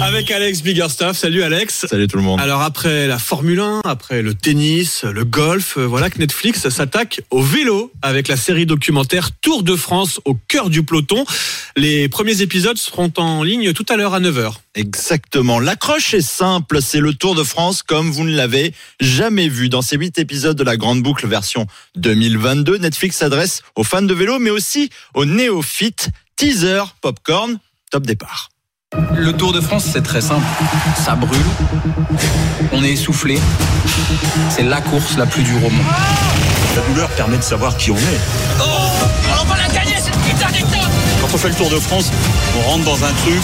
Avec Alex Biggerstaff. Salut Alex. Salut tout le monde. Alors après la Formule 1, après le tennis, le golf, euh, voilà que Netflix s'attaque au vélo avec la série documentaire Tour de France au cœur du peloton. Les premiers épisodes seront en ligne tout à l'heure à 9h. Exactement. L'accroche est simple. C'est le Tour de France comme vous ne l'avez jamais vu. Dans ces huit épisodes de la Grande Boucle version 2022, Netflix s'adresse aux fans de vélo, mais aussi aux néophytes. Teaser, popcorn, top départ. Le Tour de France, c'est très simple. Ça brûle. On est essoufflé. C'est la course la plus dure au monde. La douleur permet de savoir qui on est. On va la gagner cette putain d'étape Quand on fait le Tour de France, on rentre dans un truc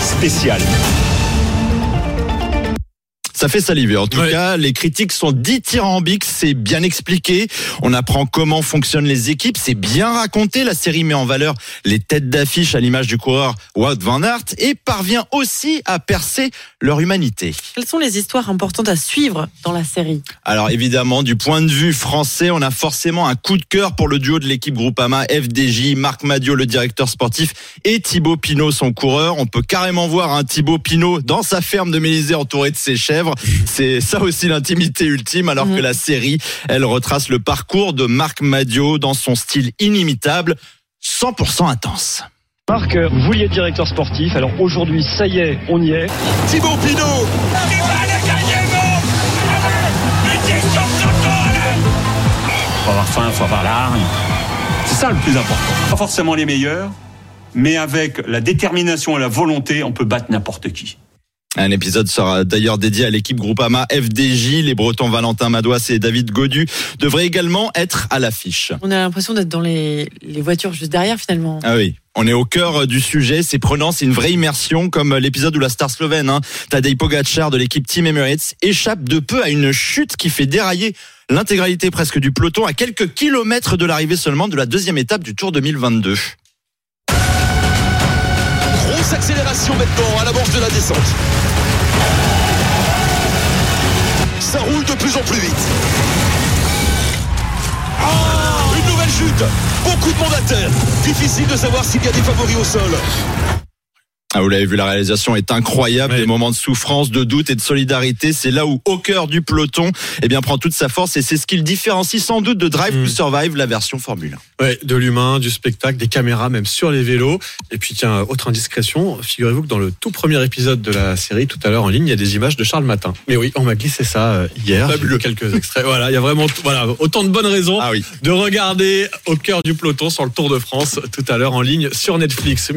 spécial. Ça fait saliver. En tout Ouais. cas, les critiques sont dithyrambiques. C'est bien expliqué. On apprend comment fonctionnent les équipes. C'est bien raconté. La série met en valeur les têtes d'affiche à l'image du coureur Wout van Aert et parvient aussi à percer leur humanité. Quelles sont les histoires importantes à suivre dans la série? Alors évidemment, du point de vue français, on a forcément un coup de cœur pour le duo de l'équipe Groupama, FDJ, Marc Madio, le directeur sportif, et Thibaut Pinot, son coureur. On peut carrément voir un Thibaut Pinot dans sa ferme de Mélisée entouré de ses chèvres. C'est ça aussi l'intimité ultime, alors que la série, elle retrace le parcours de Marc Madio dans son style inimitable, 100% intense. Marc, vous vouliez être directeur sportif, alors aujourd'hui, ça y est, on y est. Thibaut Pinot Il va la Faut avoir faim, faut avoir la hargne. C'est ça le plus important. Pas forcément les meilleurs, mais avec la détermination et la volonté, on peut battre n'importe qui. Un épisode sera d'ailleurs dédié à l'équipe Groupama FDJ. Les Bretons Valentin Madouas et David Godu devraient également être à l'affiche. On a l'impression d'être dans les, les voitures juste derrière finalement. Ah oui. On est au cœur euh, du sujet, c'est prenant, c'est une vraie immersion comme euh, l'épisode où la star slovène, hein, Tadej Pogacar de l'équipe Team Emirates, échappe de peu à une chute qui fait dérailler l'intégralité presque du peloton à quelques kilomètres de l'arrivée seulement de la deuxième étape du Tour 2022. Grosse accélération maintenant à l'amorce de la descente. Ça roule de plus en plus vite. Ah, une nouvelle chute. Beaucoup de monde à terre. Difficile de savoir s'il y a des favoris au sol. Ah, vous l'avez vu, la réalisation est incroyable, des moments de souffrance, de doute et de solidarité. C'est là où, au cœur du peloton, eh bien, prend toute sa force et c'est ce qui le différencie sans doute de Drive Mm. to Survive, la version Formule 1. Ouais, de l'humain, du spectacle, des caméras même sur les vélos. Et puis tiens, autre indiscrétion, figurez-vous que dans le tout premier épisode de la série, tout à l'heure en ligne, il y a des images de Charles Matin. Mais oui, on m'a glissé ça euh, hier. J'ai vu quelques extraits. Voilà, il y a vraiment voilà, autant de bonnes raisons Ah oui. de regarder au cœur du peloton sur le Tour de France tout à l'heure en ligne sur Netflix.